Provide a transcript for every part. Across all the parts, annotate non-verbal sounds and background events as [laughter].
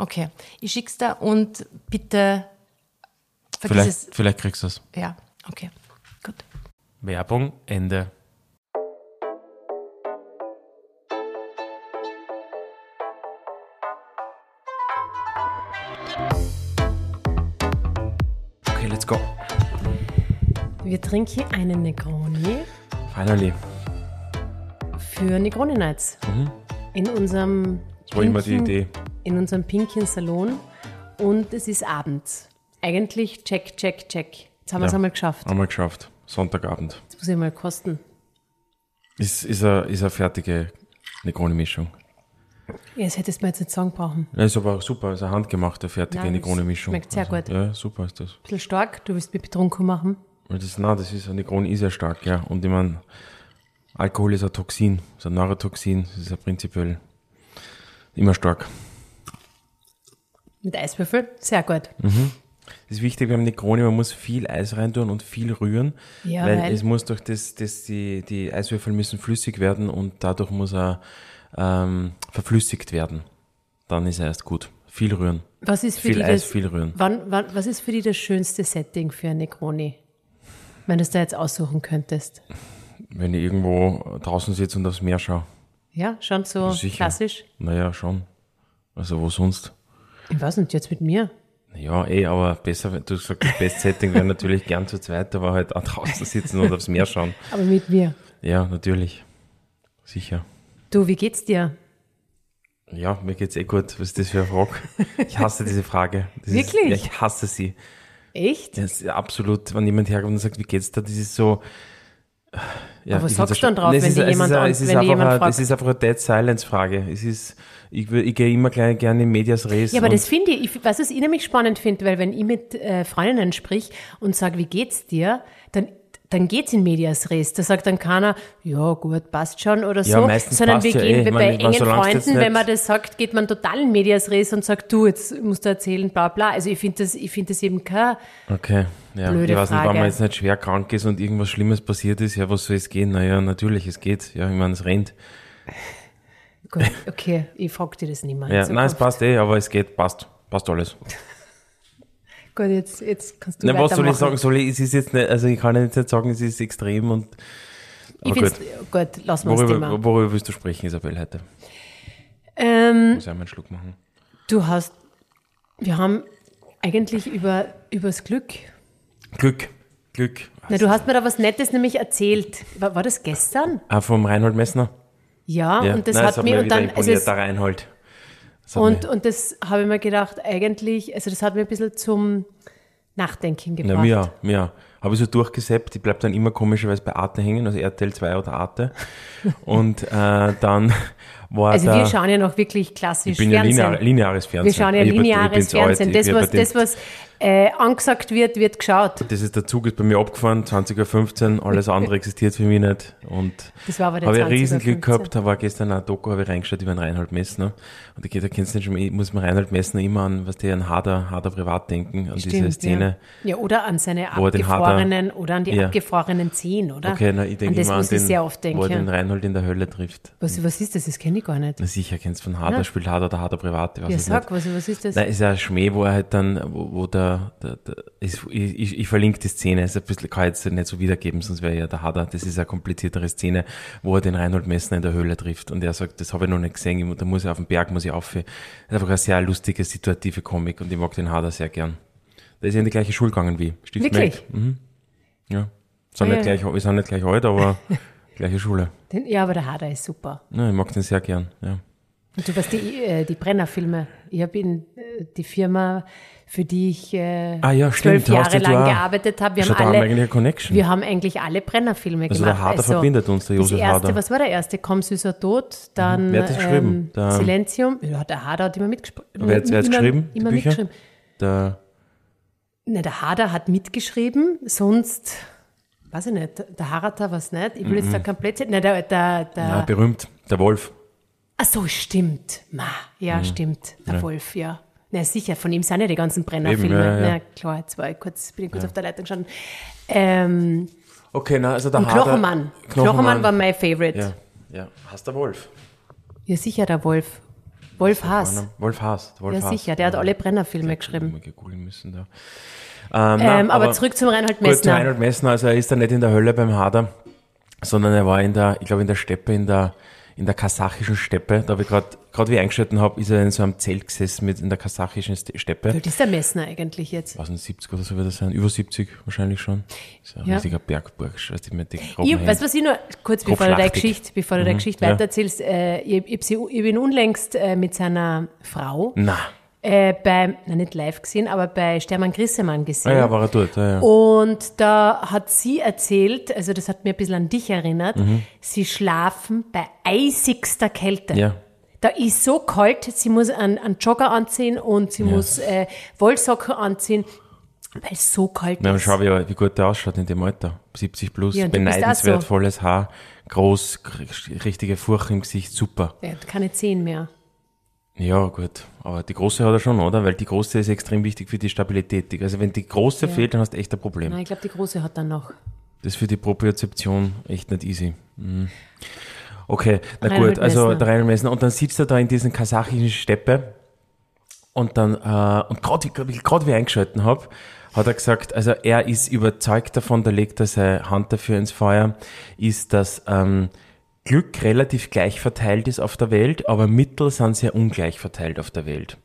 Okay, ich schick's da und bitte vergiss Vielleicht, es. vielleicht kriegst du es. Ja, okay, gut. Werbung, Ende. Okay, let's go. Wir trinken einen Negroni Finally. für Negroni Nights. In unserem Mhm. Das war immer die pinken- Idee. In unserem pinken Salon. Und es ist abends. Eigentlich check, check, check. Jetzt haben wir es Ja. einmal geschafft. Wir geschafft. Sonntagabend. Jetzt muss ich mal kosten. Ist, ist, eine, ist eine fertige Negroni-Mischung. Ja, das hättest du mir jetzt nicht sagen brauchen. Ja, ist aber super. Ist eine handgemachte, fertige Nein, Negroni-Mischung. schmeckt sehr gut. Ja, super ist das. bisschen stark, du willst mich betrunken machen. Das, nein, das ist, eine Negroni ist ja stark, ja. Und ich meine, Alkohol ist ein Toxin, ist ein Neurotoxin, das ist ja prinzipiell immer stark. Mit Eiswürfel, sehr gut. Das ist wichtig beim Negroni, man muss viel Eis reintun und viel rühren, Ja, weil, weil- es muss durch das, das die, die Eiswürfel müssen flüssig werden und dadurch muss er ähm, verflüssigt werden. Dann ist er erst gut. Viel rühren. Was ist für Viel die Eis, das, viel rühren. Wann, wann, was ist für die das schönste Setting für ein Negroni? Wenn du es da jetzt aussuchen könntest. Wenn ich irgendwo draußen sitze und aufs Meer schaue. Ja, schon so Sicher. klassisch. Naja, schon. Also wo sonst? Ich weiß nicht, jetzt mit mir. Ja, eh, aber besser, wenn du sagst, das beste Setting wäre natürlich gern zu zweit, aber halt auch draußen sitzen und aufs Meer schauen. Aber mit mir. Ja, natürlich. Sicher. Du, wie geht's dir? Ja, mir geht's eh gut. Was ist das für eine Frage? Ich hasse diese Frage. Das Wirklich? Ist, ja, ich hasse sie. Echt? Das ist absolut, wenn jemand herkommt und sagt, wie geht's dir? Das ist so. Ja, Aber was sagst du dann drauf, schon- wenn dir ist- jemand an- es ist wenn jemand eine, fragt? Es ist einfach eine Dead Silence Frage. Es ist, ich, ich gehe immer gleich, gerne in Medias Res. Ja, aber das finde ich, ich, was ich nämlich spannend finde, weil wenn ich mit äh, Freundinnen sprich und sage, wie geht's dir, dann dann geht's in Medias Res. Da sagt dann keiner, ja gut, passt schon oder Ja, so, meistens sondern passt wir ja gehen eh. bei engen Freunden, wenn nicht- man das sagt, geht man total in Medias Res und sagt, du, jetzt musst du erzählen, bla bla. Also ich finde das, ich finde das eben kein, Okay, ja. Blöde ich weiß nicht, Frage. wenn man jetzt nicht schwer krank ist und irgendwas Schlimmes passiert ist, ja, was soll es gehen? Naja, natürlich, es geht. Ja, ich meine, es rennt. gut, okay, ich frag dir das nicht mehr. Ja, nein, es passt eh, aber es geht, passt. Passt alles. [laughs] Gut, jetzt, jetzt kannst du Na, was soll ich sagen? Soll ich, es ist jetzt nicht, also ich kann jetzt nicht sagen, es ist extrem und, Ich find's, gut, lassen wir das Thema. worüber, worüber willst du sprechen, Isabel, heute? Ähm, Muss ich einmal einen Schluck machen. du hast, wir haben eigentlich über, übers Glück Glück, Glück. Na, du hast mir da was Nettes nämlich erzählt. War, war das gestern? Ah, vom Reinhold Messner? Ja, Ja, und das Nein, hat hat mir mir und dann also es, der Reinhold. Und und das habe ich mir gedacht, eigentlich, also das hat mir ein bisschen zum Nachdenken Na, gebracht. mir, mir. Habe ich so durchgesäppt, die bleibt dann immer komischerweise bei Arte hängen, also RTL 2 oder Arte. [laughs] Und äh, dann war Also wir schauen ja noch wirklich klassisch ich bin ja Fernsehen. linear, lineares Fernsehen. wir schauen ja Ich bin- lineares alt. Fernsehen. Das, bin was, das, was äh, angesagt wird, wird geschaut. Das ist der Zug ist bei mir abgefahren, 20.15 Uhr, alles andere existiert für mich nicht. Und Das war aber der habe ich ein 20er, Riesenglück 15. gehabt, da war gestern ein Doku, habe ich reingeschaut über den Reinhold Messner. Und ich, da kennst du schon, ich muss mir Reinhold Messner immer an, was der an Hader, Hader privat denken, an diese Stimmt, Szene. Ja. ja, oder an seine abgefrorenen oder an die Ja. abgefrorenen Zehen, oder? Okay, na, ich an denke das immer an den, sehr oft wo er den. Reinhold in der Hölle trifft. Was, was ist das? Das kenne ich gar nicht. Na sicher, kennst von Hader, Na. spielt Hader oder Hader privat, ich weiß Ja, es sag, nicht. was, was ist das? Nein, ist ja ein Schmäh, wo er halt dann, wo, wo der, der, der ist, ich, ich, ich verlinke die Szene, ist ein bisschen, kann ich jetzt nicht so wiedergeben, sonst wäre ja der Hader, das ist eine kompliziertere Szene, wo er den Reinhold Messner in der Höhle trifft und er sagt, das habe ich noch nicht gesehen, da muss ich auf den Berg, muss ich auf. Das ist einfach eine sehr lustige, situative Komik und ich mag den Hader sehr gern. Der ist ja in die gleiche Schule gegangen wie Stiftmeld. Wirklich? Mhm. Ja. Sind Ah, nicht ja. gleich, wir sind nicht gleich alt, aber [laughs] gleiche Schule. Den, ja, aber der Hader ist super. Ja, ich mag den sehr gern, ja. Und du weißt, die, äh, die Brenner-Filme. Ich habe in äh, die Firma, für die ich äh, Ah ja, zwölf stimmt, Jahre lang gearbeitet habe. Wir, Schau, haben da haben wir alle- eigentlich eine Connection. wir haben eigentlich alle Brenner-Filme Also gemacht. der Hader verbindet uns, der Josef erste, Hader. Was war der erste? Komm, süßer Tod, dann Mhm. Wer hat das geschrieben? ähm, Der- Silenzium. Ja, der Hader hat immer mitgesprochen. Wer hat- immer, geschrieben, Immer Bücher? mitgeschrieben. Der, Ne, der Hader hat mitgeschrieben, sonst, weiß ich nicht, der Harata was nicht. Ich will jetzt da komplett, ne, der, der, der, ja, berühmt, der Wolf. Ach so, stimmt. Ma, ja, stimmt. Der Wolf, ja. Na sicher, von ihm sind ja die ganzen Brennerfilme. Ja, ja. Na klar, jetzt war ich kurz, bin ich kurz auf der Leitung gestanden. Ähm, Okay, na, also der und Hader. Knochemann. Knochemann war mein Favorite. Ja, Ja. ja. Hast der Wolf? sicher, der Wolf. Wolf Haas. Wolf Haas. Der Wolf Ja, Haas. sicher, der hat alle Brennerfilme geschrieben. Müssen da. Ähm, nein, Ähm, aber, zurück zum Reinhold Gut, der Messner. Reinhold Messner, also er ist da nicht in der Hölle beim Hader, sondern er war in der, ich glaube in der Steppe, in der, in der kasachischen Steppe. Da habe ich gerade, gerade wie ich eingeschalten habe, ist er in so einem Zelt gesessen mit in der kasachischen Ste- Steppe. Wie alt ist der Messner eigentlich jetzt? Was, 70 oder so wird das sein? Über 70 wahrscheinlich schon. Ist ja ein Ja. riesiger Bergburg, weißt du, mit den Ich, weißt du, was ich nur, kurz bevor du deine. Geschichte, bevor du deine Geschichte ja. weitererzählst, äh, ich, ich, ich bin unlängst äh, mit seiner Frau Na, äh, bei, na nicht live gesehen, aber bei Stermann Grissemann gesehen. ah ja, war er dort, ja, ja. Und da hat sie erzählt, also das hat mir ein bisschen an dich erinnert, Mhm. sie schlafen bei eisigster Kälte. Ja. Da ist so kalt, sie muss einen, einen Jogger anziehen und sie muss äh, Wollsocken anziehen, weil es so kalt Na, ist. schau, wie, wie gut der ausschaut in dem Alter. 70 plus, Ja, beneidenswert, so. volles Haar, groß, richtige Furche im Gesicht, super. Er hat keine Zehen mehr. Ja, gut. Aber die große hat er schon, oder? Weil die große ist extrem wichtig für die Stabilität. Also wenn die große fehlt, dann hast du echt ein Problem. Nein, ich glaube, die große hat dann noch. Das ist für die Propriozeption echt nicht easy. Mhm. Okay, na Reinhold gut, also der Reinhold Messner. Und dann sitzt er da in diesen kasachischen Steppe und dann, äh, und gerade gerade wie ich eingeschalten habe, hat er gesagt, also er ist überzeugt davon, da legt er seine Hand dafür ins Feuer, ist, dass ähm, Glück relativ gleich verteilt ist auf der Welt, aber Mittel sind sehr ungleich verteilt auf der Welt.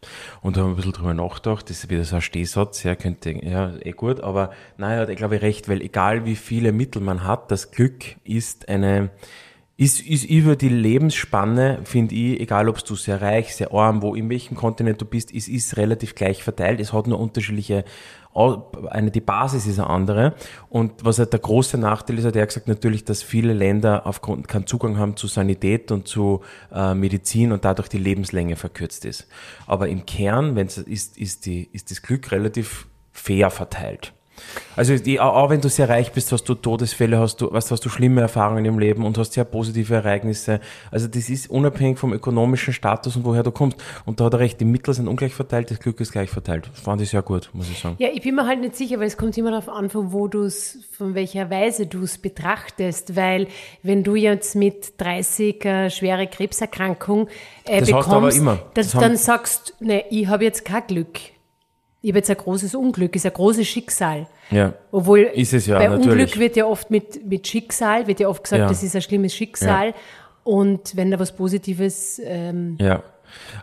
Und da haben wir ein bisschen drüber nachgedacht, das ist wieder so ein Stehsatz, ja, könnte, ja, eh gut, aber er hat, ich glaube, recht, weil egal wie viele Mittel man hat, das Glück ist eine, ist, ist über die Lebensspanne, finde ich, egal ob du sehr reich, sehr arm, wo in welchem Kontinent du bist, es ist relativ gleich verteilt. Es hat nur unterschiedliche, eine, die Basis ist eine andere. Und was halt der große Nachteil ist, hat er gesagt, natürlich, dass viele Länder aufgrund keinen Zugang haben zu Sanität und zu äh, Medizin und dadurch die Lebenslänge verkürzt ist. Aber im Kern, wenn es ist, ist die, ist das Glück relativ fair verteilt. Also die, auch wenn du sehr reich bist, hast du Todesfälle, hast du, was hast du schlimme Erfahrungen im Leben und hast sehr positive Ereignisse. Also das ist unabhängig vom ökonomischen Status und woher du kommst. Und da hat er recht, die Mittel sind ungleich verteilt, das Glück ist gleich verteilt. Das fand ich sehr gut, muss ich sagen. Ja, ich bin mir halt nicht sicher, weil es kommt immer darauf an, von wo du es, von welcher Weise du es betrachtest. Weil wenn du jetzt mit 30 eine schwere Krebserkrankung äh, Das bekommst. Das, Das dann sagst du, ne, ich habe jetzt kein Glück. Ich habe jetzt ein großes Unglück, ist ein großes Schicksal. Ja. Obwohl Ist es ja, bei natürlich. Unglück wird ja oft mit, mit Schicksal, wird ja oft gesagt, Ja. das ist ein schlimmes Schicksal. Und wenn da was Positives, ähm, Ja.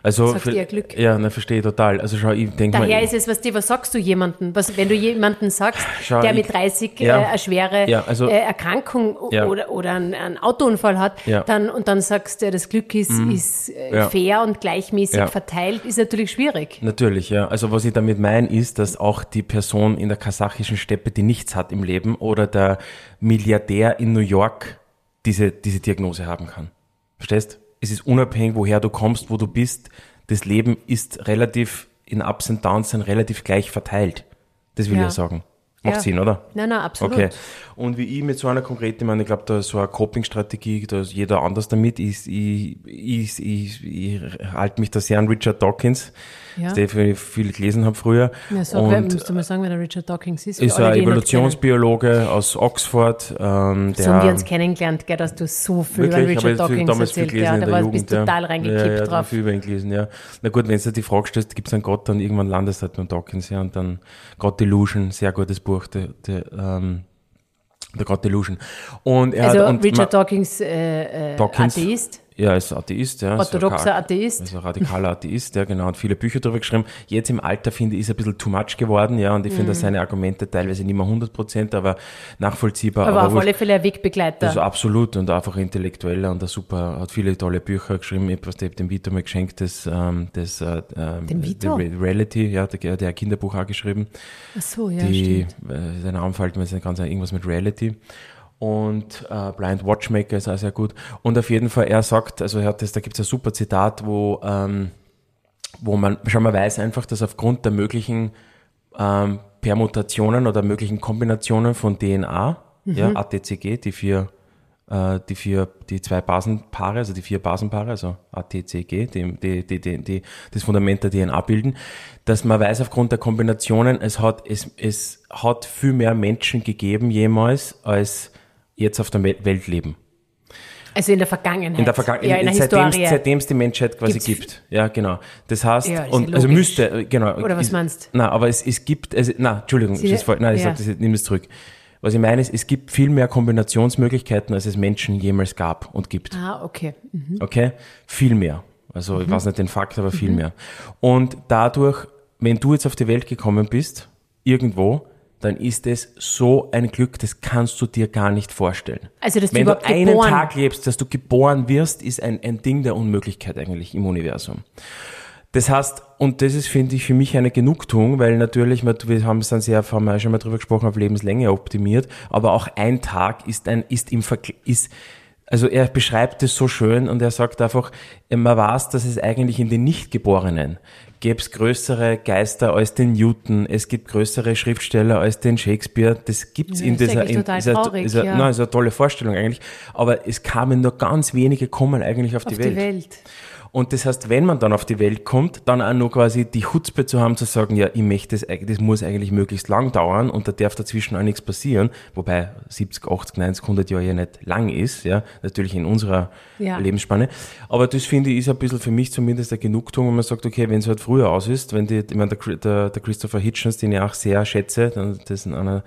Also, Sagst für- eher Glück. Ja, na, verstehe ich total. Also schau, ich denke mal. daher ist es, was, die, was sagst du jemandem? Was, wenn du jemanden sagst, [laughs] Schau, der ich- mit 30 ja. äh, eine schwere Ja, also- äh, Erkrankung Ja. oder, oder einen, einen Autounfall hat. Mhm. dann, und dann sagst du, das Glück ist, ist äh, fair und gleichmäßig verteilt, ist natürlich schwierig. Natürlich, ja. Also was ich damit meine, ist, dass auch die Person in der kasachischen Steppe, die nichts hat im Leben, oder der Milliardär in New York diese, diese Diagnose haben kann. Verstehst? Es ist unabhängig, woher du kommst, wo du bist. Das Leben ist relativ in Ups und Downs sind relativ gleich verteilt. Das will Ja. ich sagen. Macht Ja. Sinn, oder? Nein, nein, absolut. Okay. Und wie ich mit so einer konkreten, ich meine, ich glaube, da ist so eine Coping-Strategie, da ist jeder anders damit. Ich, ich, ich, ich, ich halte mich da sehr an Richard Dawkins, Ja. den ich viel gelesen habe früher. Ja, wer- und musst du mal sagen, wer der Richard Dawkins ist? ist ein Evolutionsbiologe aus Oxford. Ähm, der, So haben wir uns kennengelernt, gell, dass du so viel über Wirklich, Richard ich viel, Dawkins damals viel erzählt gelesen ja, in da der war, Jugend. bist total ja. reingekippt ja, ja, drauf. viel über ihn gelesen, ja. Na gut, wenn du die Frage stellst, gibt es einen Gott, dann irgendwann landest du halt beim Dawkins, ja, und dann God Delusion, sehr gutes Buch, der, der, ähm, der God Delusion. Und er Also hat, und Richard Dawkins, äh, äh, Dawkins. Atheist, ja, ist Atheist, ja. orthodoxer Atheist. Also radikaler Atheist, ja genau, hat viele Bücher darüber geschrieben. Jetzt im Alter finde ich, ist er ein bisschen too much geworden, ja, und ich Mhm. finde seine Argumente teilweise nicht mehr 100 Prozent, aber nachvollziehbar. aber, auf wurscht. alle Fälle ein Wegbegleiter. Also absolut und einfach intellektueller und ein super, hat viele tolle Bücher geschrieben. Ich habe dem Vito mal geschenkt, das, ähm, das äh, ähm, Dem Vito? The Re- Reality, ja, der, der Kinderbuch auch geschrieben. Ach so, ja, die, stimmt. äh, sein Name fällt mir jetzt ganz irgendwas mit Reality. Und äh, Blind Watchmaker ist auch sehr gut. Und auf jeden Fall, er sagt, also er hat das, da gibt es ein super Zitat, wo, ähm, wo man schon mal weiß einfach, dass aufgrund der möglichen ähm, Permutationen oder möglichen Kombinationen von DNA, ja, ATCG, die vier, äh, die vier, die zwei Basenpaare, also die vier Basenpaare, also ATCG, die, die, die, die, die das Fundament der DNA bilden, dass man weiß aufgrund der Kombinationen, es hat, es, es hat viel mehr Menschen gegeben jemals, als jetzt auf der Welt leben. Also in der Vergangenheit. In der Vergangenheit, ja, seitdem es die Menschheit quasi Gibt's- gibt. Ja, genau. Das heißt, Ja, und, ja also müsste, äh, genau. Oder was meinst Nein, aber es, es gibt, also, nein, Entschuldigung, Sie- das nein, ich ja. sag das, nimm das zurück. Was ich meine ist, es gibt viel mehr Kombinationsmöglichkeiten, als es Menschen jemals gab und gibt. Ah, okay. Mhm. Okay? Viel mehr. Also ich weiß nicht den Fakt, aber viel mehr. Und dadurch, wenn du jetzt auf die Welt gekommen bist, irgendwo, dann ist es so ein Glück, das kannst du dir gar nicht vorstellen. Also, dass du Wenn du überhaupt einen geboren- Tag lebst, dass du geboren wirst, ist ein, ein Ding der Unmöglichkeit eigentlich im Universum. Das heißt, und das ist, finde ich, für mich eine Genugtuung, weil natürlich, wir wir haben es dann sehr, haben wir schon mal drüber gesprochen, auf Lebenslänge optimiert, aber auch ein Tag ist ein, ist im Vergleich, ist, also er beschreibt es so schön und er sagt einfach, man weiß, dass es eigentlich in den Nichtgeborenen gäbe es größere Geister als den Newton, es gibt größere Schriftsteller als den Shakespeare, das gibt's Ja, in ist dieser, in, ist eine- traurig, ist eine- ja. nein, ist eine tolle Vorstellung eigentlich, aber es kamen nur ganz wenige kommen eigentlich auf, Auf die Welt. die Welt. Und das heißt, wenn man dann auf die Welt kommt, dann auch nur quasi die Chutzpe zu haben, zu sagen, ja, ich möchte das, das muss eigentlich möglichst lang dauern und da darf dazwischen auch nichts passieren, wobei 70, 80, 90, 100 Jahre ja nicht lang ist, ja, natürlich in unserer Ja. Lebensspanne. Aber das finde ich ist ein bisschen für mich zumindest eine Genugtuung, wenn man sagt, okay, wenn es halt früher aus ist, wenn die, ich meine, der, der, der Christopher Hitchens, den ich auch sehr schätze, dann- das ist ein,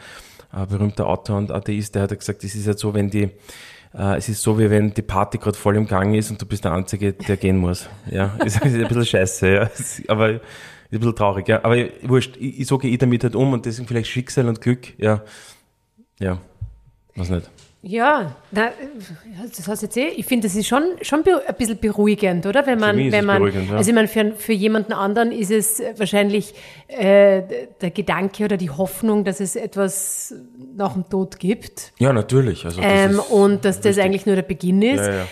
ein berühmter Autor und Atheist, der hat gesagt, es ist halt so, wenn die, äh, es ist so, wie wenn die Party gerade voll im Gang ist und du bist der Einzige, der gehen muss. Ja, [laughs] ist, ist ein bisschen scheiße, ja. Aber ist ein bisschen traurig, ja. Aber wurscht, ich, so gehe ich damit halt um und deswegen vielleicht Schicksal und Glück, ja. Ja, weiß nicht. Ja, na, das heißt jetzt eh, ich finde, das ist schon, schon ein bisschen beruhigend, oder? Wenn man, wenn es man, ja. also ich meine, für, für jemanden anderen ist es wahrscheinlich äh, der Gedanke oder die Hoffnung, dass es etwas nach dem Tod gibt. Ja, natürlich. Also das Ähm, und dass das wichtig. eigentlich nur der Beginn ist. Ja,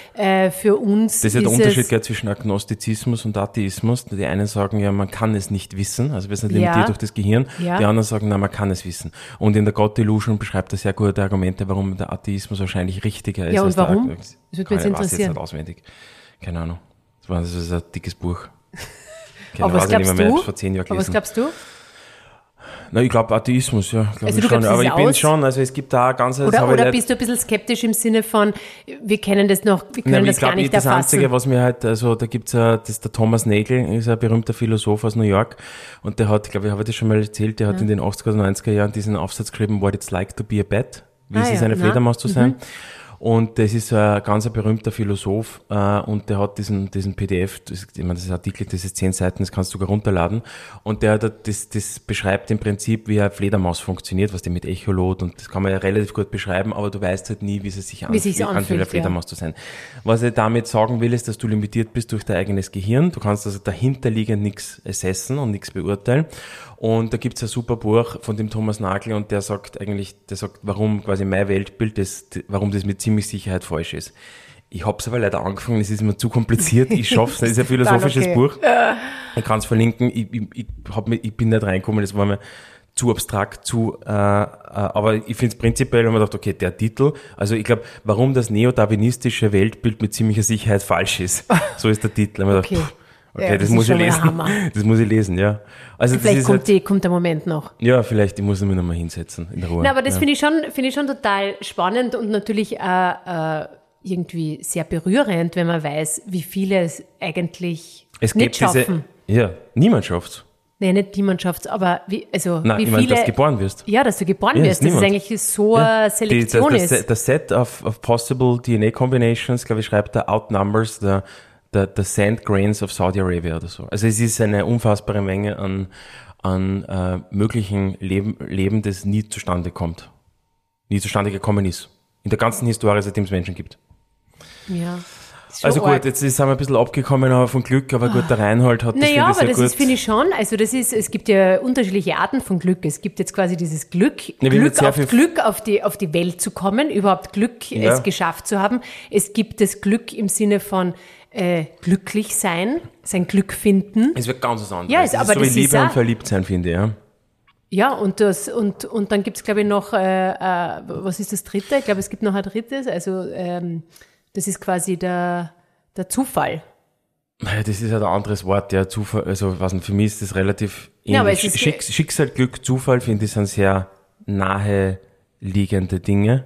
Äh, für uns Das ist ja der es, Unterschied gell, zwischen Agnostizismus und Atheismus. Die einen sagen ja, man kann es nicht wissen, also wir sind Ja. limitiert durch das Gehirn. Ja. Die anderen sagen, na, man kann es wissen. Und in der God Delusion beschreibt er sehr gute Argumente, warum der Atheismus wahrscheinlich richtiger ist. Ja, und der warum? Ag- Das würde mich jetzt weiß jetzt interessieren. nicht auswendig. Keine Ahnung. Das, war, das ist ein dickes Buch. [laughs] Keine aber was glaubst du? ich vor zehn Jahren Aber was glaubst du? Na, ich glaube Atheismus, ja. Glaub Also ich du schon. Aber ich bin schon, also es gibt da ganz, das Oder, oder bist du ein bisschen skeptisch im Sinne von, wir kennen das noch, wir können Nein, das ich gar nicht das erfassen? Einzige, was mir halt, also da gibt's ja, das ist der Thomas Nagel, ist ein berühmter Philosoph aus New York und der hat, glaube ich, habe ich das schon mal erzählt, der hat in den 80er und 90er Jahren diesen Aufsatz geschrieben, What It's Like to be a Bat, wie Ah es ist, ja, eine na. Fledermaus zu sein. Und das ist ein ganz ein berühmter Philosoph äh, und der hat diesen, diesen PDF, das, ich meine, das ist ein Artikel, das ist zehn Seiten, das kannst du sogar runterladen. Und der das, das beschreibt im Prinzip, wie eine Fledermaus funktioniert, was die mit Echolot und das kann man ja relativ gut beschreiben, aber du weißt halt nie, wie sie sich Wie sich's anfühlt, anfühlt, eine ja. Fledermaus zu sein. Was ich damit sagen will, ist, dass du limitiert bist durch dein eigenes Gehirn. Du kannst also dahinterliegend nichts assessen und nichts beurteilen. Und da gibt's ein super Buch von dem Thomas Nagel und der sagt eigentlich, der sagt, warum quasi mein Weltbild, das, warum das mit ziemlich Sicherheit falsch ist. Ich habe es aber leider angefangen, es ist mir zu kompliziert. Ich schaffe es, es ist ein [laughs] philosophisches okay. Buch. Ich kann es verlinken. Ich, ich, ich, hab mir, ich bin nicht reingekommen, das war mir zu abstrakt, zu, äh, äh, aber ich finde es prinzipiell, wenn man gedacht, okay, der Titel, also ich glaube, warum das neodarwinistische Weltbild mit ziemlicher Sicherheit falsch ist. [laughs] So ist der Titel. Und Okay. Gedacht, pff, okay, Ja, das, das muss ich der lesen. Hammer. [laughs] Das muss ich lesen, ja. Also das Vielleicht kommt, halt, die, kommt der Moment noch. ja, vielleicht, ich muss mich nochmal hinsetzen, in der Ruhe. Na, aber das ja. finde ich, schon, finde ich schon total spannend und natürlich äh, äh, irgendwie sehr berührend, wenn man weiß, wie viele es eigentlich es nicht gibt schaffen. diese, ja, niemand schafft's. Nee, nicht niemand schafft aber wie, also Nein, wie ich meine, viele. dass du geboren wirst. ja, dass du geboren Ja, wirst, ist dass es eigentlich so Ja. eine Selektion die, das, ist. das, das Set of, of possible DNA combinations, glaube ich, schreibt er outnumbers the, the, the sand grains of Saudi Arabia oder so. Also es ist eine unfassbare Menge an, an äh, möglichen Leben, Leben, das nie zustande kommt. Nie zustande gekommen ist. In der ganzen Historie, seitdem es Menschen gibt. ja. Also gut, arg. jetzt sind wir ein bisschen abgekommen aber von Glück, aber gut, der Reinhold hat das Naja, finde ich aber das gut. finde ich schon, also das ist, es gibt ja unterschiedliche Arten von Glück. Es gibt jetzt quasi dieses Glück, Ja, Glück auf Glück auf die, auf die Welt zu kommen, überhaupt Glück Ja. es geschafft zu haben. Es gibt das Glück im Sinne von äh, glücklich sein, sein Glück finden. es wird ganz was anderes. Ja, ist- Das aber so das wie ist Liebe und verliebt sein, finde ich, ja. Ja, und das, und, und dann gibt es, glaube ich, noch, äh, äh, was ist das dritte? Ich glaube, es gibt noch ein drittes, also ähm, das ist quasi der, der Zufall. Das ist halt ein anderes Wort, ja, Zufall, also was für mich ist das relativ ähnlich. Ja, aber es ist- Schick, Schicksal, Glück, Zufall, finde ich, sind sehr nahe liegende Dinge.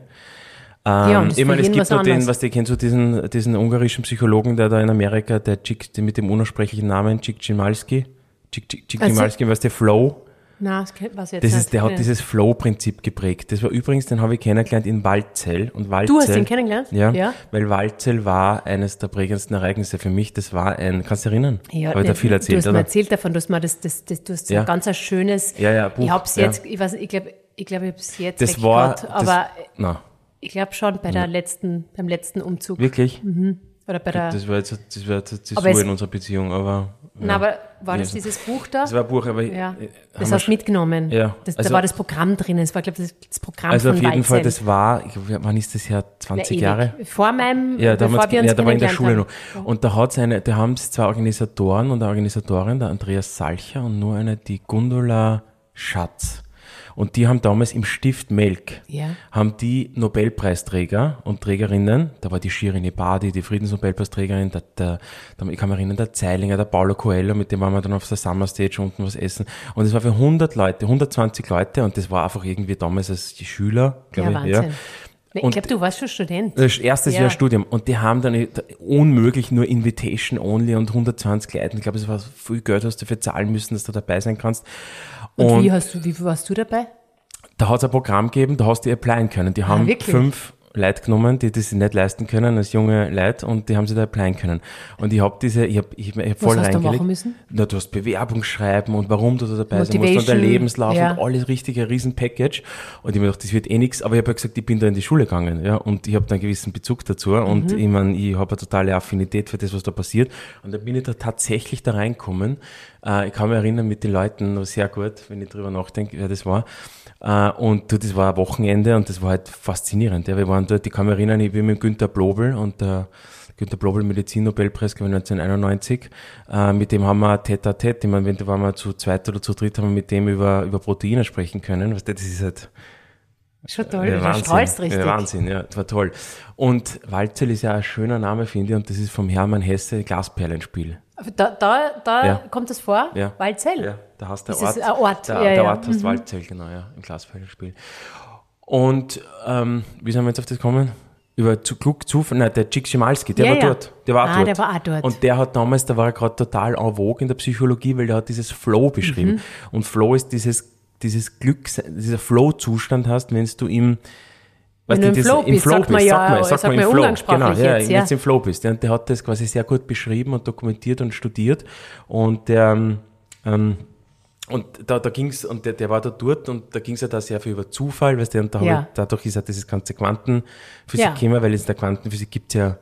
Ähm, Ja, das ich meine, es gibt noch den, was die kennst du, diesen, diesen ungarischen Psychologen, der da in Amerika, der Chick, der mit dem unaussprechlichen Namen Chick Cimalski, Chick, Chick, Chick Also- Cimalski, was der Flow, Na, das kennt was jetzt das ist, der hat Ja. dieses Flow-Prinzip geprägt. Das war übrigens, den habe ich kennengelernt in Waldzell. Und Waldzell, Du hast ihn kennengelernt? Ja, Ja. weil Waldzell war eines der prägendsten Ereignisse für mich. Das war ein, kannst du erinnern? Ja, habe ich da viel du erzählt, hast mir oder? erzählt davon, du hast mir das, das, das, du hast so Ja. ein ganz ein schönes, Ja, ja, Buch, ich hab's ja. jetzt, ich weiß, ich glaube, ich glaube, ich hab's jetzt Das war, das, aber na, ich glaube schon bei der letzten, beim letzten Umzug wirklich? oder bei der, Das war jetzt, das war jetzt eine Zäsur es- in unserer Beziehung, aber, na, ja. aber war das Ja. dieses Buch da? Das war ein Buch, aber, ja, äh, haben das hast du mitgenommen. Ja, Das, also- da war das Programm drin, es war, glaube ich, das, Programm Also auf jeden Fall, Waldzell. das war, ich glaub, wann ist das her? 20 Na, Jahre? Vor meinem, Ja, da, haben wir uns, ja, da war in der Schule kennengelernt noch. Und da hat's eine, da haben es zwei Organisatoren und eine Organisatorin, der Andreas Salcher und nur eine, die Gundula Schatz. Und die haben damals im Stift Melk, Ja. haben die Nobelpreisträger und Trägerinnen, da war die Shirin Ebadi, die Friedensnobelpreisträgerin, der, der, der, ich kann mich erinnern, der Zeilinger, der Paulo Coelho, mit dem waren wir dann auf der Summer Stage unten was essen. Und es war für 100 Leute, 120 Leute und das war einfach irgendwie damals als die Schüler, Ja, glaube ich. Wahnsinn. Ich Und- glaube, du warst schon Student. Das erstes Ja. Jahr Studium. Und die haben dann unmöglich nur Invitation only und 120 Leute. Ich glaube, es war viel Geld, hast du dafür zahlen müssen, dass du dabei sein kannst. Und, Und, wie hast du, wie warst du dabei? da hat es ein Programm gegeben, da hast du applyen können. Die haben Ah, fünf Leute genommen, die das nicht leisten können, als junge Leute, und die haben sie da applyen können. Und ich habe diese, ich habe ich, ich hab voll hast du reingelegt. machen müssen? Na, du hast Bewerbung schreiben und warum du da dabei sein musst und der Motivation, Lebenslauf ja. und alles richtige Riesen-Package. Und ich mir gedacht, das wird eh nix, aber ich habe ja gesagt, ich bin da in die Schule gegangen, ja, und ich habe da einen gewissen Bezug dazu und Mhm. ich meine, ich habe eine totale Affinität für das, was da passiert. Und dann bin ich da tatsächlich da reinkommen. Äh, ich kann mich erinnern mit den Leuten noch sehr gut, wenn ich drüber nachdenke, wer das war. Äh, und du, das war ein Wochenende und das war halt faszinierend. Ja. Wir waren dort, mich erinnern, ich bin mit Günter Blobel und der Günter Blobel Medizin-Nobelpreis gewonnen 1991. Äh, mit dem haben wir tete tete, ich meine, wenn da waren wir zu zweit oder zu dritt, haben wir mit dem über, über Proteine sprechen können. Weißt du, das ist halt Schon toll, ja, du strahlst richtig. Ja, Wahnsinn, ja, das war toll. Und Waldzell ist ja ein schöner Name, finde ich, und das ist vom Hermann Hesse Glasperlenspiel. Da, da, da Ja. kommt das vor? Ja. Waldzell? Ja, da hast der Ist Ort. ein Ort? Der, Ja, der ja. Ort heißt Waldzell, genau, ja, im Glasperlenspiel. Und ähm, wie sind wir jetzt auf das gekommen? Über zu Glück, Zufall, nein, der Cik Schimalski, der Ja, war dort. Der war Ah, dort. der war auch dort. Und der hat damals, da war er gerade total en vogue in der Psychologie, weil der hat dieses Flow beschrieben. Mhm. Und Flow ist dieses, dieses Glück, dieser Flow-Zustand hast, wenn du im Wenn du im Flow bist, sagt man ja- sagt man ja umgangssprachlich genau, ja, jetzt, wenn ja. du im Flow bist. Und der hat das quasi sehr gut beschrieben und dokumentiert und studiert. Und der, ähm, ähm, und da, da ging's und der, der war da dort und da ging's ja da sehr viel über Zufall, weißt du, und da Ja. ich, dadurch ist ja dieses ganze Quantenphysik Ja. weil in der Quantenphysik gibt's ja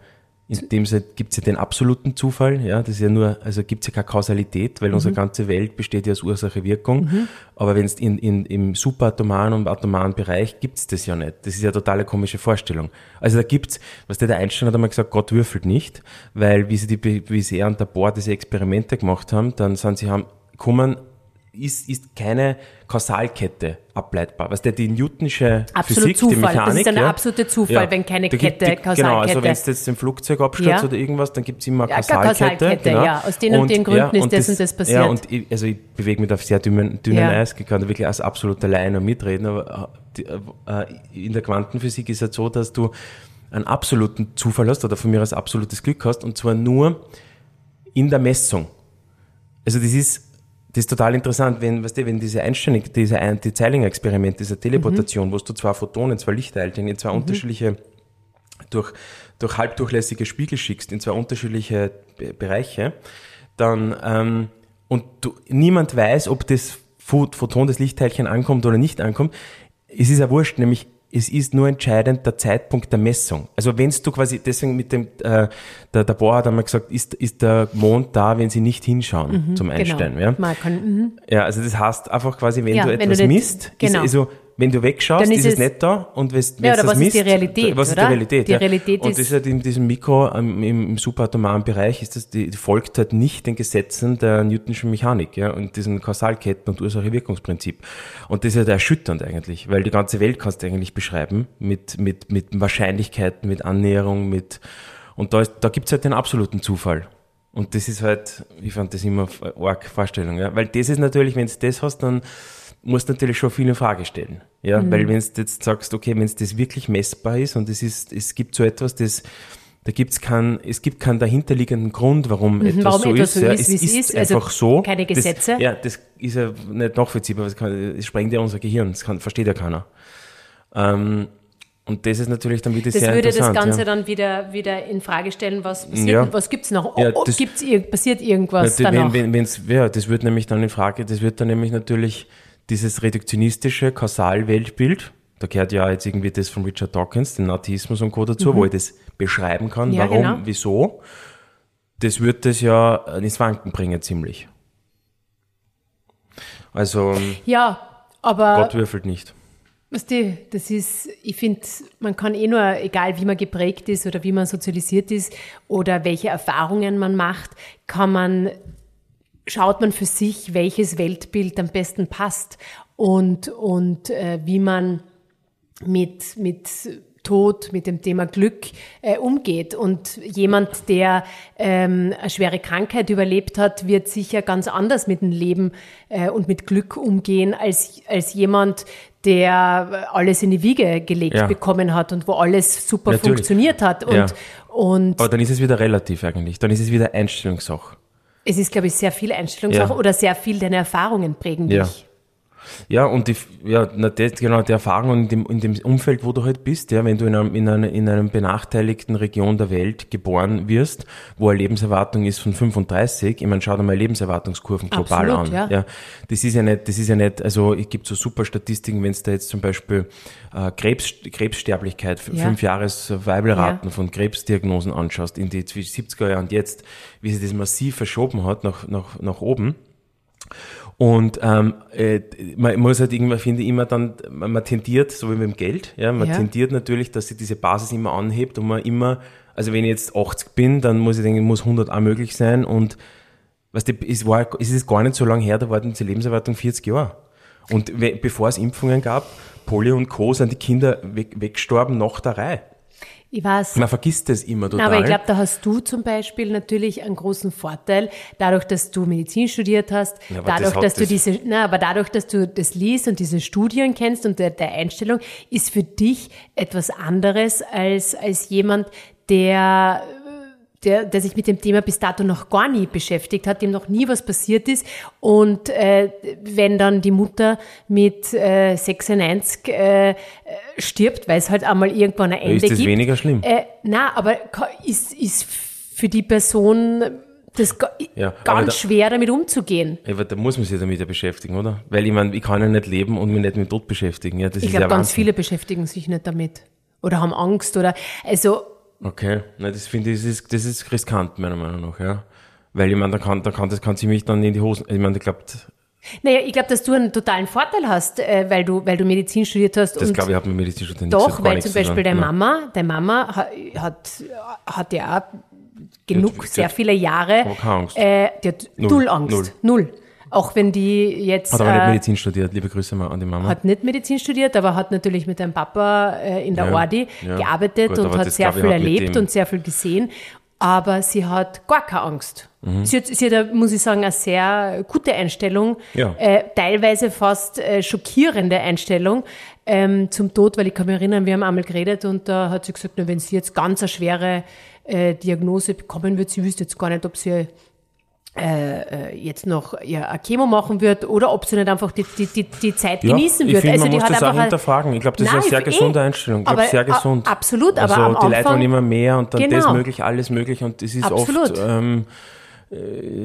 In dem Sinne gibt es ja den absoluten Zufall, ja, das ist ja nur, also gibt es ja keine Kausalität, weil unsere ganze Welt besteht ja aus Ursache-Wirkung. Aber wenn es in, in, im subatomaren und atomaren Bereich gibt es das ja nicht. Das ist ja eine totale komische Vorstellung. Also da gibt's, was der, der Einstein hat einmal gesagt, Gott würfelt nicht, weil wie sie die, wie sie er und der Bohr diese Experimente gemacht haben, dann sind sie haben, kommen ist, ist keine Kausalkette ableitbar. Was der die Newtonsche Absolut Physik, Zufall. die Mechanik. Das ist ein ja, absoluter Zufall, wenn keine Da gibt- Kette, die- Genau, also Kausalkette. wenn es jetzt ein Flugzeug abstürzt Ja. oder irgendwas, dann gibt es immer eine Ja, eine Kausalkette. Kausalkette, genau. ja. Aus den und den Gründen ist das und das passiert. Ja, und ich, also ich bewege mich auf sehr dünnen, dünnen Ja. Eis, ich kann da wirklich als absoluter und mitreden, aber äh, die, äh, in der Quantenphysik ist es so, dass du einen absoluten Zufall hast oder von mir aus absolutes Glück hast und zwar nur in der Messung. Also das ist, das ist total interessant, wenn, weißt du, wenn diese Einstellung, diese ein, die Zeilinger-Experiment, diese Teleportation, wo du zwei Photonen, zwei Lichtteilchen in zwei unterschiedliche, durch, durch halbdurchlässige Spiegel schickst, in zwei unterschiedliche Be Bereiche, dann, ähm, und du, niemand weiß, ob das Pho- Photon, das Lichtteilchen ankommt oder nicht ankommt. Es ist ja wurscht, nämlich es ist nur entscheidend der Zeitpunkt der Messung. Also wenn du quasi, deswegen mit dem, äh, der, der Bohr hat einmal gesagt, ist, ist der Mond da, wenn sie nicht hinschauen zum Einstellen. genau. Ja? Mhm. ja, also das heißt einfach quasi, wenn Ja, du wenn etwas du nicht- misst, genau. ist, also wenn du wegschaust, Dann ist ist, es es- nicht da und wenn Ja, oder was ist misst, die Realität, was ist oder? die Realität? Die ja. Realität und ist- das ist halt in diesem Mikro, ähm, im, im subatomaren Bereich, ist das, die, die folgt halt nicht den Gesetzen der Newtonschen Mechanik, ja, und diesen Kausalketten und Ursache-Wirkungsprinzip. Und das ist halt erschütternd eigentlich, weil die ganze Welt kannst du eigentlich beschreiben mit, mit, mit Wahrscheinlichkeiten, mit Annäherung, mit, und da, ist, da gibt's halt den absoluten Zufall. Und das ist halt, ich fand das immer arg Vorstellung, ja. Weil das ist natürlich, wenn du das hast, dann musst du natürlich schon viel in Frage stellen. Ja, Mhm. weil wenn du jetzt sagst, okay, wenn es das wirklich messbar ist und es ist, es gibt so etwas, das, da gibt's keinen, es gibt keinen dahinterliegenden Grund, warum etwas Mhm, warum so etwas ist. so ja, ist, es ist ist. Also einfach so. keine Gesetze. Das, ja, das ist ja nicht nachvollziehbar, das, kann, das sprengt ja unser Gehirn, das kann, versteht ja keiner. Ähm, und das ist natürlich dann wieder Das sehr würde das interessant. Ganze ja. dann wieder, wieder in Frage stellen, was passiert, Ja. was gibt's noch? Ja, oh, oh, das- gibt's passiert irgendwas Ja, danach? wenn, wenn, wenn's, ja, das wird nämlich dann in Frage, das wird dann nämlich natürlich dieses reduktionistische Kausalweltbild, da gehört ja jetzt irgendwie das von Richard Dawkins, den Atheismus und Co. dazu, wo ich das beschreiben kann, Mhm. Ja, warum, genau. wieso, das wird das ja ins Wanken bringen ziemlich. Also, ja, aber Gott würfelt nicht. Weißt du, das ist, ich finde, man kann eh nur, egal wie man geprägt ist oder wie man sozialisiert ist oder welche Erfahrungen man macht, kann man, schaut man für sich, welches Weltbild am besten passt und, und äh, wie man mit, mit Tod, mit dem Thema Glück äh, umgeht. Und jemand, der ähm, eine schwere Krankheit überlebt hat, wird sicher ganz anders mit dem Leben äh, und mit Glück umgehen als, als jemand, der alles in die Wiege gelegt Ja. bekommen hat und wo alles super Natürlich. funktioniert hat. Und, Ja. und Aber dann ist es wieder relativ eigentlich. Dann ist es wieder Einstellungssache. Es ist, glaube ich, sehr viel Einstellungssache Ja. oder sehr viel deine Erfahrungen prägen Ja. dich. Ja, und die, ja, na, das, genau, die Erfahrung in dem, in dem Umfeld, wo du halt bist, ja, wenn du in einem, in einer, in einem benachteiligten Region der Welt geboren wirst, wo eine Lebenserwartung ist von 35, ich meine, schau dir mal Lebenserwartungskurven global Absolut, an. ja. das ist ja nicht, das ist ja nicht, also es gibt so super Statistiken, wenn es da jetzt zum Beispiel äh, Krebs, Krebssterblichkeit, Ja. fünf Jahres Survival-Raten von Krebsdiagnosen anschaust, in die zwischen 70er Jahren und jetzt, wie sich das massiv verschoben hat nach, nach, nach oben. Und ähm, äh, man muss halt irgendwann, finde ich, immer dann, man, tendiert, so wie mit dem Geld, ja, man Ja. tendiert natürlich, dass sich diese Basis immer anhebt und man immer, also wenn ich jetzt 80 bin, dann muss ich denken, muss 100 auch möglich sein und weißt du, es war, es ist gar nicht so lange her, da war diese Lebenserwartung 40 Jahre. Und bevor es Impfungen gab, Polio und Co., sind die Kinder weg, weggestorben nach der Reihe. Ich weiß. Man vergisst das immer total. Aber ich glaube, da hast du zum Beispiel natürlich einen großen Vorteil, dadurch, dass du Medizin studiert hast, Ja, dadurch, dass du diese, na, aber dadurch, dass du das liest und diese Studien kennst und der, der Einstellung, ist für dich etwas anderes als, als jemand, der, der, der sich mit dem Thema bis dato noch gar nie beschäftigt hat, dem noch nie was passiert ist. Und äh, wenn dann die Mutter mit äh, 96 äh, stirbt, weil es halt einmal irgendwann ein Ende ist das gibt. weniger schlimm? Äh, na, aber ist, ist für die Person das Ja, ganz da- schwer, damit umzugehen. Aber da muss man sich damit ja beschäftigen, oder? Weil ich meine, ich kann ja nicht leben und mich nicht mit Tod beschäftigen. Ja, das Ich ist glaube, ja ganz Wahnsinn. viele beschäftigen sich nicht damit oder haben Angst oder also Okay, na, das finde ich, das ist, das ist riskant, meiner Meinung nach, ja. Weil ich meine, da kann, da kann, das kann ziemlich dann in die Hosen, ich meine, ich glaube, Naja, ich glaube, dass du einen totalen Vorteil hast, äh, weil, du, weil du Medizin studiert hast. das glaube ich, hat mit Medizin schon Doch, weil zum Beispiel deine Mama, deine Mama ha- hat, hat ja genug, hat- sehr hat viele Jahre. keine Angst. Äh, die hat Null. null, Angst. Null. Auch wenn die jetzt. Hat aber nicht äh, Medizin studiert, liebe Grüße mal an die Mama. hat nicht Medizin studiert, aber hat natürlich mit deinem Papa äh, in der Ja, Ordi ja. gearbeitet Gut, und hat sehr viel erlebt und sehr viel gesehen. Aber sie hat gar keine Angst. Mhm. Sie, hat, sie hat, muss ich sagen, eine sehr gute Einstellung, Ja. äh, teilweise fast äh, schockierende Einstellung ähm, zum Tod, weil ich kann mich erinnern, wir haben einmal geredet und da hat sie gesagt, na, wenn sie jetzt ganz eine schwere äh, Diagnose bekommen wird, sie wüsste jetzt gar nicht, ob sie äh, äh, jetzt noch ja, eine Chemo machen wird oder ob sie nicht einfach die, die, die, die Zeit genießen ich wird. finde, also man die muss hat das auch hinterfragen. Ich glaube, das Nein, ist eine sehr eh. gesunde Einstellung. Ich glaube, sehr a- gesund. absolut, aber also, die Leute Anfang- wollen immer mehr und dann das Genau. möglich, alles möglich und das ist Absolut. oft, ähm, äh,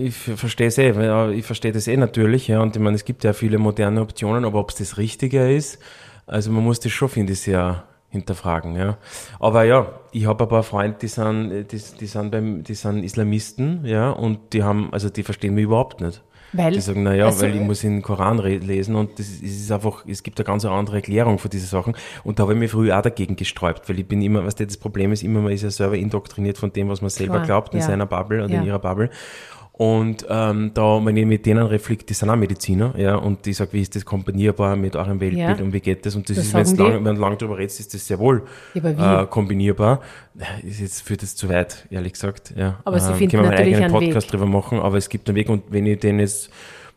ich verstehe es eh, äh, ich verstehe das eh natürlich, ja, und ich meine, es gibt ja viele moderne Optionen, aber ob es das Richtige ist, also man muss das schon, finde ich, sehr hinterfragen, ja. Aber ja, ich habe ein paar Freunde, die sind, äh, die, die sind beim, die sind Islamisten, ja, und die haben, also die verstehen mich überhaupt nicht. Weil- die sagen, naja, also, weil ich muss den Koran lesen und das ist einfach, es gibt eine ganz andere Erklärung für diese Sachen. Und da habe ich mich früher auch dagegen gesträubt, weil ich bin immer, was das Problem ist, immer man ist ja selber indoktriniert von dem, was man selber Klar, glaubt in ja. seiner Bubble und Ja. in ihrer Bubble. Und ähm, da, wenn ich mit denen reflektiere, die sind auch Mediziner, ja, und die sagen, wie ist das kombinierbar mit eurem Weltbild Ja. und wie geht das? Und das, Das ist, wenn du lang, wenn lang drüber redest, ist das sehr wohl Ja, äh, kombinierbar. Ist jetzt führt das zu weit, ehrlich gesagt. Ja. Aber sie finden können wir einen eigenen einen Podcast Weg. drüber machen, aber es gibt einen Weg und wenn ich den jetzt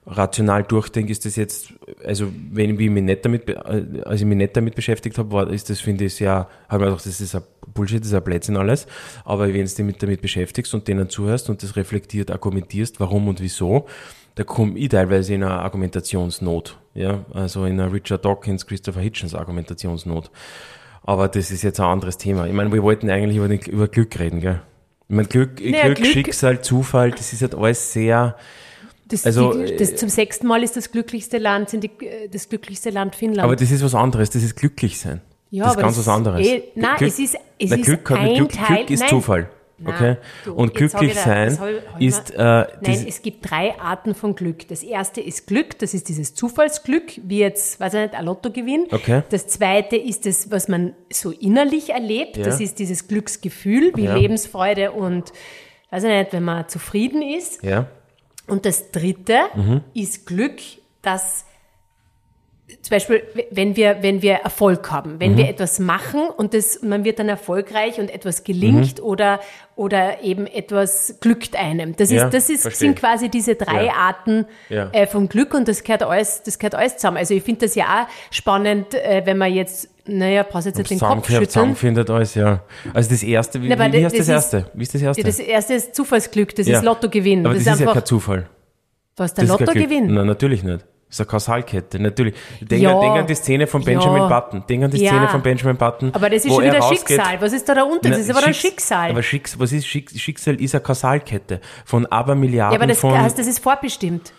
rational durchdenke, ist das jetzt, also wenn ich mich nicht damit, als ich mich nicht damit beschäftigt habe, war, ist das, finde ich, sehr, habe ich mir gedacht, das ist ein Bullshit, das ist ein Blödsinn alles. Aber wenn du dich damit, damit beschäftigst und denen zuhörst und das reflektiert argumentierst, warum und wieso, da komme ich teilweise in eine Argumentationsnot. Ja, also in eine Richard Dawkins, Christopher Hitchens Argumentationsnot. Aber das ist jetzt ein anderes Thema. Ich meine, wir wollten eigentlich über, den, über Glück reden, gell? Ich meine, Glück, Naja, Glück, Glück- Schicksal, Zufall, das ist halt alles sehr, Das, Also, die, das zum sechsten Mal ist das glücklichste Land, sind die, äh, das glücklichste Land Finnland. aber das ist was anderes, das ist glücklich sein. Ja, das ist ganz das was anderes. eh- nein, Glück, es ist- es ist Glück, mit ein Glück, Teil- Glück ist nein. Zufall. Nein, Okay? du, Und glücklich sein ist, äh, Nein, es gibt drei Arten von Glück. Das erste ist Glück, das ist dieses Zufallsglück, wie jetzt, weiß ich nicht, ein Lottogewinn. Okay. Das zweite ist das, was man so innerlich erlebt. Ja. Das ist dieses Glücksgefühl, wie Ja. Lebensfreude und, weiß ich nicht, wenn man zufrieden ist. ja, Und das dritte Mhm. ist Glück, das zum Beispiel, wenn wir, wenn wir Erfolg haben, wenn Mhm. wir etwas machen und das, man wird dann erfolgreich und etwas gelingt Mhm. oder, oder eben etwas glückt einem. Das, Ja, ist, das ist, verstehe. sind quasi diese drei Ja. Arten Ja. äh, vom Glück und das gehört alles, das gehört alles zusammen. Also ich finde das ja auch spannend, äh, wenn man jetzt, naja, brauchst jetzt nicht den Kopf schütteln. zusammenfindet alles, ja. Also das erste, wie, Na, wie, wie das- heißt das, ist- erste? Wie ist das erste? Das erste ist Zufallsglück, das Ja. ist Lottogewinn. Aber das, das, ist ist ja kein Zufall. was der. Lottogewinn. Nein, natürlich nicht. Das ist eine Kausalkette, natürlich. Denk, Ja. denk an die Szene von Benjamin Ja. Button. Denk an die. Szene von Benjamin Button. Aber das ist schon er wieder Schicksal. Was ist da der Unterschied? Das ist aber ein Schicks- Schicksal. Aber Schicks, was ist Schicks, Schicksal? Ist eine Kausalkette von Abermilliarden ja, aber das von, heißt, das ist vorbestimmt.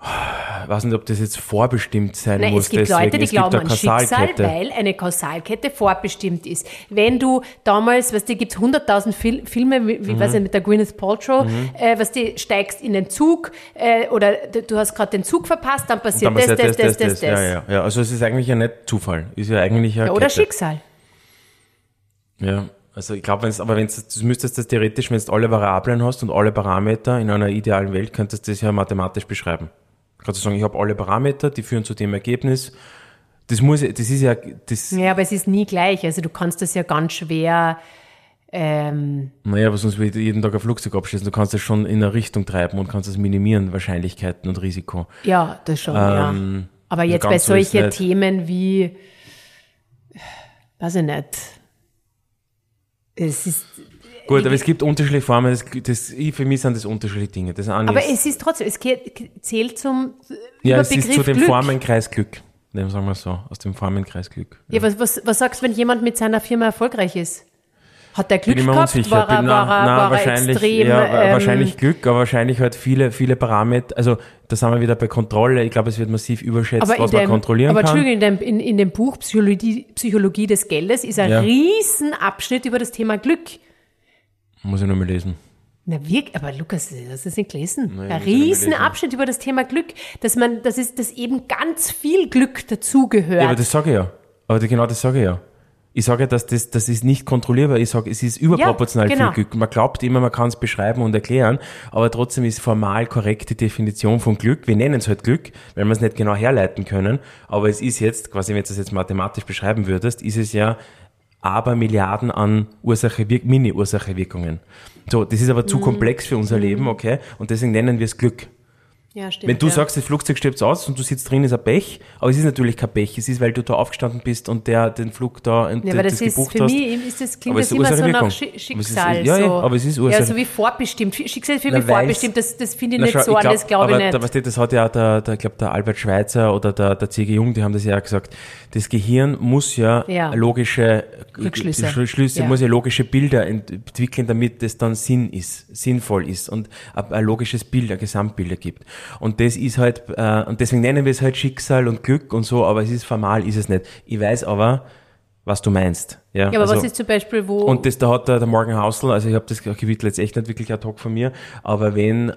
Ich weiß nicht, ob das jetzt vorbestimmt sein Nein, muss. es gibt deswegen. Leute, die es glauben an Schicksal, weil eine Kausalkette vorbestimmt ist. Wenn du damals, was die gibt es 100.000 Fil Filme, wie, Mhm. weiß ich, mit der Gwyneth Paltrow, äh, was die steigst in den Zug äh, oder du hast gerade den Zug verpasst, dann passiert Dann das, passiert das, das, das, das. Ja, ja, ja. Also es ist eigentlich ja nicht Zufall. Ist ja eigentlich Ja, oder. Schicksal. Ja, also ich glaube, wenn's, aber wenn du müsstest das theoretisch, wenn du alle Variablen hast und alle Parameter in einer idealen Welt, könntest du das ja mathematisch beschreiben. Kannst du sagen, ich habe alle Parameter, die führen zu dem Ergebnis. Das muss, das ist ja, das, Ja, aber es ist nie gleich. Also du kannst das ja ganz schwer. Ähm, naja, aber sonst will ich jeden Tag ein Flugzeug abschießen. Du kannst das schon in eine Richtung treiben und kannst das minimieren, Wahrscheinlichkeiten und Risiko. ja, das schon, Ähm, ja. Aber jetzt bei solchen. Themen wie, weiß ich nicht. Es ist, Gut, aber es gibt unterschiedliche Formen. Das, das, für mich sind das unterschiedliche Dinge. Das eine aber ist, es ist trotzdem, es geht, zählt zum ja, es ist zu dem Glück. Formenkreis Glück. Dem sagen wir so, aus dem Formenkreis Glück. Ja, was, was, was sagst du, wenn jemand mit seiner Firma erfolgreich ist? Hat er Glück Bin gehabt? unsicher. War er, war er, na, war wahrscheinlich, extrem? ja, ähm, wahrscheinlich Glück, aber wahrscheinlich halt viele, viele Parameter. Also da sind wir wieder bei Kontrolle. Ich glaube, es wird massiv überschätzt, aber was in man dem, kontrollieren aber kann. Entschuldigung, in dem, in, in dem Buch Psychologie, Psychologie des Geldes ist ein Ja. riesen Abschnitt über das Thema Glück. Muss ich noch mal lesen. Na wirklich, aber Lukas, hast du das nicht gelesen? Nein, ein muss ich noch mal riesen lesen. Abschnitt über das Thema Glück, dass man, dass es, dass eben ganz viel Glück dazugehört. Ja, aber das sage ich ja. Aber genau das sage ich ja. Ich sage ja, dass das, das ist nicht kontrollierbar. Ich sage, es ist überproportional Ja, genau. viel Glück. Man glaubt immer, man kann es beschreiben und erklären, aber trotzdem ist formal korrekte Definition von Glück. Wir nennen es halt Glück, weil wir es nicht genau herleiten können. Aber es ist jetzt, quasi, wenn du das jetzt mathematisch beschreiben würdest, ist es ja aber Milliarden an Ursache, Mini-Ursache-Wirkungen. So, das ist aber Mhm. zu komplex für unser Leben, okay? Und deswegen nennen wir es Glück. Ja, stimmt. Wenn du ja. sagst, das Flugzeug stirbt aus und du sitzt drin, ist ein Pech, aber es ist natürlich kein Pech. Es ist, weil du da aufgestanden bist und der den Flug da und Ja, aber das, ist gebucht für hast. mich ist das klingt Aber das immer so nach Schi- Aber es ist- Schicksal. ja, ja, so. aber es ist Ja, Ursache- so wie vorbestimmt. Schicksal ist für mich vorbestimmt. Das, das finde ich Na, nicht schau, so an, glaub- das glaube ich nicht. Da, weißt du, das hat ja der, der, ich glaube, der Albert Schweitzer oder der, der C.G. Jung, die haben das ja auch gesagt. Das Gehirn muss ja, Ja. logische Rückschlüsse. Schlü- Schlüsse, Ja. muss ja logische Bilder ent- entwickeln, damit das dann Sinn ist, sinnvoll ist und ein, ein logisches Bild, ein Gesamtbild ergibt. Und das ist halt, äh, und deswegen nennen wir es halt Schicksal und Glück und so, aber es ist formal, ist es nicht. Ich weiß aber, was du meinst. Ja, ja, aber also- was ist zum Beispiel, wo. und das, da hat der, der Morgan Hausel, also ich habe das Gewitter jetzt echt nicht wirklich ad hoc von mir, aber wenn äh,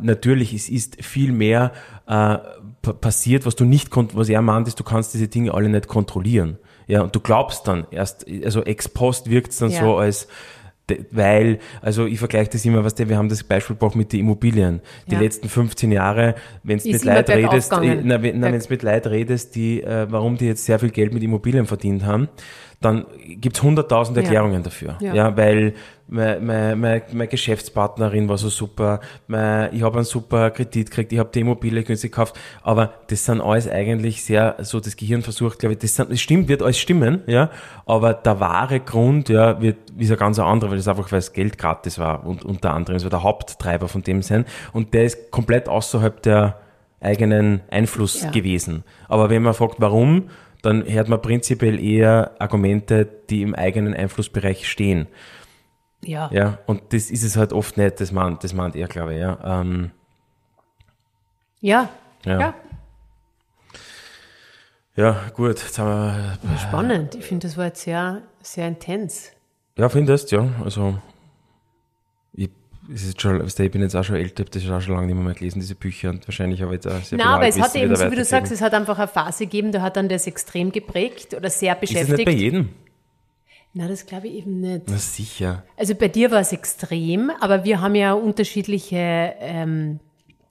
natürlich es ist viel mehr äh, pa- passiert, was du nicht, was er meint, ist, du kannst diese Dinge alle nicht kontrollieren. Ja, und du glaubst dann erst, also ex post wirkt es dann Ja. so als weil, also ich vergleiche das immer, was der, wir haben das Beispiel gebracht mit den Immobilien. Die Ja. letzten 15 Jahre, wenn du mit Leid redest, äh, na, wenn du mit Leid redest, die, äh, warum die jetzt sehr viel Geld mit Immobilien verdient haben, dann gibt's hunderttausend Ja. Erklärungen dafür. Ja. Ja, weil meine, meine, meine, meine Geschäftspartnerin war so super, mein, ich habe einen super Kredit gekriegt, ich habe die Immobilie günstig gekauft, aber das sind alles eigentlich sehr, so das Gehirn versucht, glaube ich, das, sind, das stimmt, wird alles stimmen, ja, aber der wahre Grund, ja, wird, ist ein ganz anderer, weil das einfach, weil das Geld gratis war und unter anderem, das war der Haupttreiber von dem sein und der ist komplett außerhalb der eigenen Einfluss Ja. gewesen. Aber wenn man fragt, warum, dann hört man prinzipiell eher Argumente, die im eigenen Einflussbereich stehen. ja. Ja, und das ist es halt oft nicht, das meint, das meint er, glaube ich, ja. Ähm, Ja. Ja. ja. ja, gut, jetzt haben wir, Spannend. Ich finde, das war jetzt sehr, sehr intens. ja, findest, ja, also, es ist schon, ich bin jetzt auch schon älter, habe das auch schon lange nicht mehr, mehr gelesen, diese Bücher, und wahrscheinlich habe ich jetzt auch sehr Na, aber es hat eben, so wie du sagst, es hat einfach eine Phase gegeben, da hat dann das extrem geprägt oder sehr Ist das beschäftigt. nicht bei jedem? Na, das glaube ich eben nicht. Na sicher. Also bei dir war es extrem, aber wir haben ja unterschiedliche ähm,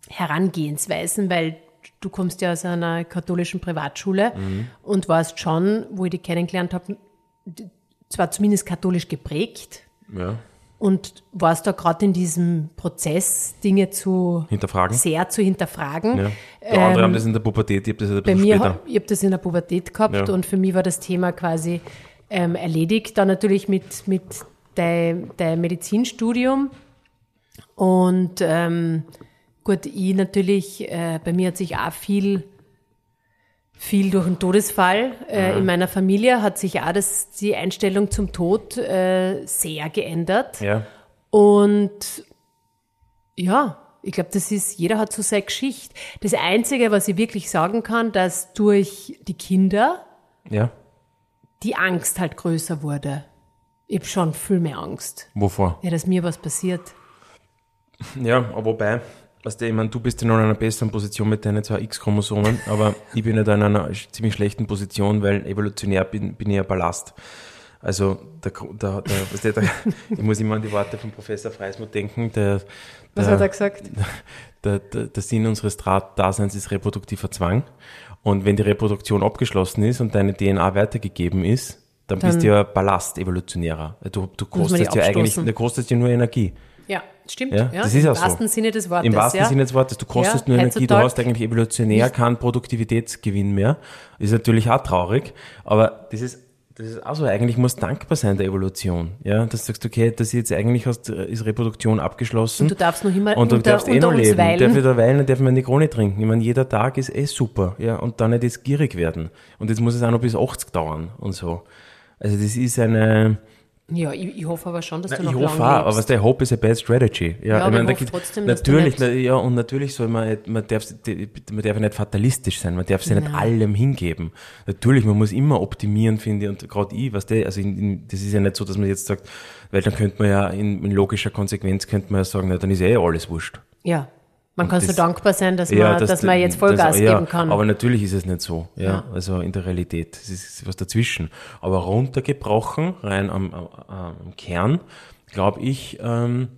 Herangehensweisen, weil du kommst ja aus einer katholischen Privatschule Mhm. und warst schon, wo ich dich kennengelernt habe, zwar zumindest katholisch geprägt Ja. Und warst da gerade in diesem Prozess, Dinge zu Hinterfragen? sehr zu hinterfragen. Ja. Der andere haben das in der Pubertät, ich habe das ein Ähm, Bei bisschen mir, später. ich habe das in der Pubertät gehabt Ja. und für mich war das Thema quasi ähm, erledigt. Dann natürlich mit, mit dein, dein Medizinstudium. Und ähm, gut, ich natürlich, äh, bei mir hat sich auch viel, viel durch den Todesfall äh, in meiner Familie hat sich auch das, die Einstellung zum Tod äh, sehr geändert. Ja. Und ja, ich glaube, das ist, jeder hat so seine Geschichte. Das Einzige, was ich wirklich sagen kann, dass durch die Kinder Ja. die Angst halt größer wurde. Ich habe schon viel mehr Angst. Wovor? Ja, dass mir was passiert. Ja, aber wobei, weißt du, ich meine, du bist ja noch in einer besseren Position mit deinen zwei X-Chromosomen, aber ich bin ja da in einer ziemlich schlechten Position, weil evolutionär bin, bin ich ja Ballast. Also, der, der, der, weißt du, der, [laughs] ich muss immer an die Worte von Professor Freismuth denken, der, Was der, hat er gesagt? [laughs] der, der, der Sinn unseres Daseins ist reproduktiver Zwang. Und wenn die Reproduktion abgeschlossen ist und deine DNA weitergegeben ist, dann, Dann- bist du ja Ballast, evolutionärer. Du, du kostest ja eigentlich, du kostest ja nur Energie. Ja, stimmt. Ja, das ist Im ja so. wahrsten Sinne des Wortes. Im wahrsten ja. Sinne des Wortes, du kostest Ja, nur Energie, du hast eigentlich evolutionär keinen Produktivitätsgewinn mehr. Ist natürlich auch traurig, aber das ist, das ist auch so, eigentlich musst du dankbar sein der Evolution. Ja, dass du sagst, okay, das jetzt eigentlich hast, ist Reproduktion abgeschlossen. Und du darfst noch immer und du unter, darfst eh noch leben. weilen. Darf da weilen, darf man eine Krone trinken. Ich meine, jeder Tag ist eh super. Ja, und dann nicht jetzt gierig werden. Und jetzt muss es auch noch bis 80 dauern und so. Also das ist eine, Ja, ich, ich, hoffe aber schon, dass Na, du noch ich hoffe auch, aber was der Hope is a bad strategy. Ja, Ja, ich meine, da ich trotzdem, natürlich, na, ja, und natürlich soll man, man darf, man darf ja nicht fatalistisch sein, man darf sich nicht Nein. allem hingeben. Natürlich, man muss immer optimieren, finde ich, und gerade ich, was der, also in, in, das ist ja nicht so, dass man jetzt sagt, weil dann könnte man ja in, in logischer Konsequenz könnte man ja sagen, na, dann ist eh alles wurscht. Ja, man kann so dankbar sein, dass, man, dass, man jetzt Vollgas das, ja, geben kann. Aber natürlich ist es nicht so, ja, Ja. also in der Realität. Es ist was dazwischen. Aber runtergebrochen, rein am, am, am Kern, glaube ich, ähm,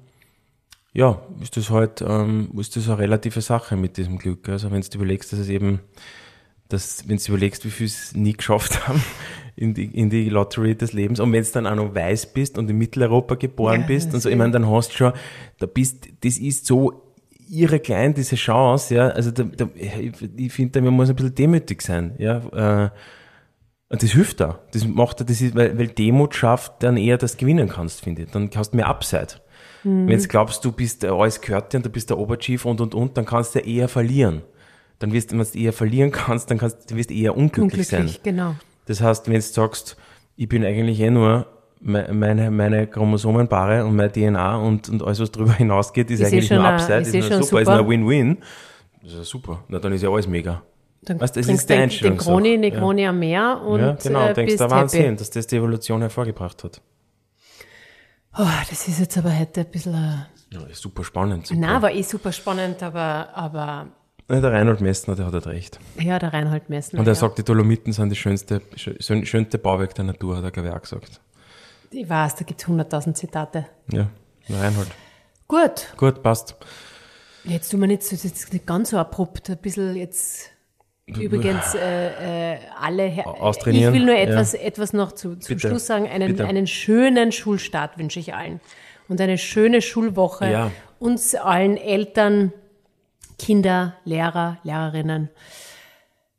ja, ist das halt, ähm, ist das eine relative Sache mit diesem Glück. Also wenn du überlegst, dass es eben, dass, wenn du überlegst, wie viel es nie geschafft [laughs] haben in die, in die Lottery des Lebens und wenn du dann auch noch weiß bist und in Mitteleuropa geboren Ja, bist und so, ich meine, dann hast du schon, da bist, das ist so irre klein, diese Chance, ja, also da, da, ich, finde, man muss ein bisschen demütig sein, ja, äh, und das hilft da. Das macht da, das ist, weil, weil Demut schafft dann eher, dass du gewinnen kannst, finde ich. Dann hast du mehr Upside. Mhm. Wenn du glaubst, du bist äh, alles gehört dir und du bist der Oberchief und und und, dann kannst du eher verlieren. Dann wirst du, wenn du eher verlieren kannst, dann kannst du wirst eher unglücklich, sein. Unglücklich, genau. Das heißt, wenn du sagst, ich bin eigentlich eh nur meine, meine Chromosomenpaare und meine DNA und, und alles, was darüber [laughs] hinausgeht, ist, Ist eh eigentlich nur ein- Upside, ist ist, eh nur schon super, ist ein Win-Win. Das ist ja super. Na, dann ist ja alles mega. Dann Weißt trinkst ist die den, den Einstellung so. Kroni, den Ja. Kroni am Meer und ja, genau, äh, denkst der Wahnsinn, happy. dass das die Evolution hervorgebracht hat. Oh, das ist jetzt aber heute ein bisschen... Äh, Ja, ist super spannend. Super. Nein, war eh super spannend, aber, aber Ja, der Reinhold Messner, der hat halt recht. ja, der Reinhold Messner. Und er ja. sagt, die Dolomiten sind das schönste, schön, schönste Bauwerk der Natur, hat er, glaube ich, auch gesagt. Ich weiß, da gibt es 100.000 Zitate. Ja, Reinhold. Gut, Gut, passt. jetzt tun wir nicht, so- jetzt nicht ganz so abrupt, ein bisschen jetzt... Übrigens, äh, äh, alle, Her- Austrainieren, ich will nur ja. etwas, etwas noch zu, zum Bitte, Schluss sagen. Einen, bitte. einen schönen Schulstart wünsche ich allen. Und eine schöne Schulwoche. Ja. Uns allen Eltern, Kinder, Lehrer, Lehrerinnen,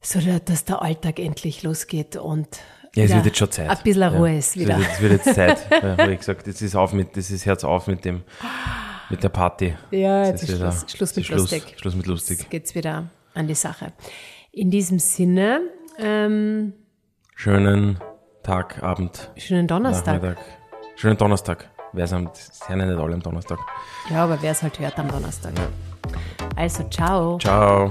so da- dass der Alltag endlich losgeht und Ja, es wird jetzt schon Zeit. ein bisschen Ruhe ja. ist Es wieder. es wird jetzt Zeit. ja, habe ich gesagt, jetzt ist auf mit, das ist Herz auf mit dem, mit der Party. Ja, jetzt Das ist wieder- Schluss, Schluss mit Schluss, lustig. Schluss mit lustig. Jetzt geht's wieder an die Sache. In diesem Sinne, ähm, Schönen Tag, Abend, schönen Donnerstag. Nachmittag. Schönen Donnerstag. Wer sind, sind ja nicht alle am Donnerstag. Ja, aber wer es halt hört am Donnerstag. Also, ciao. Ciao.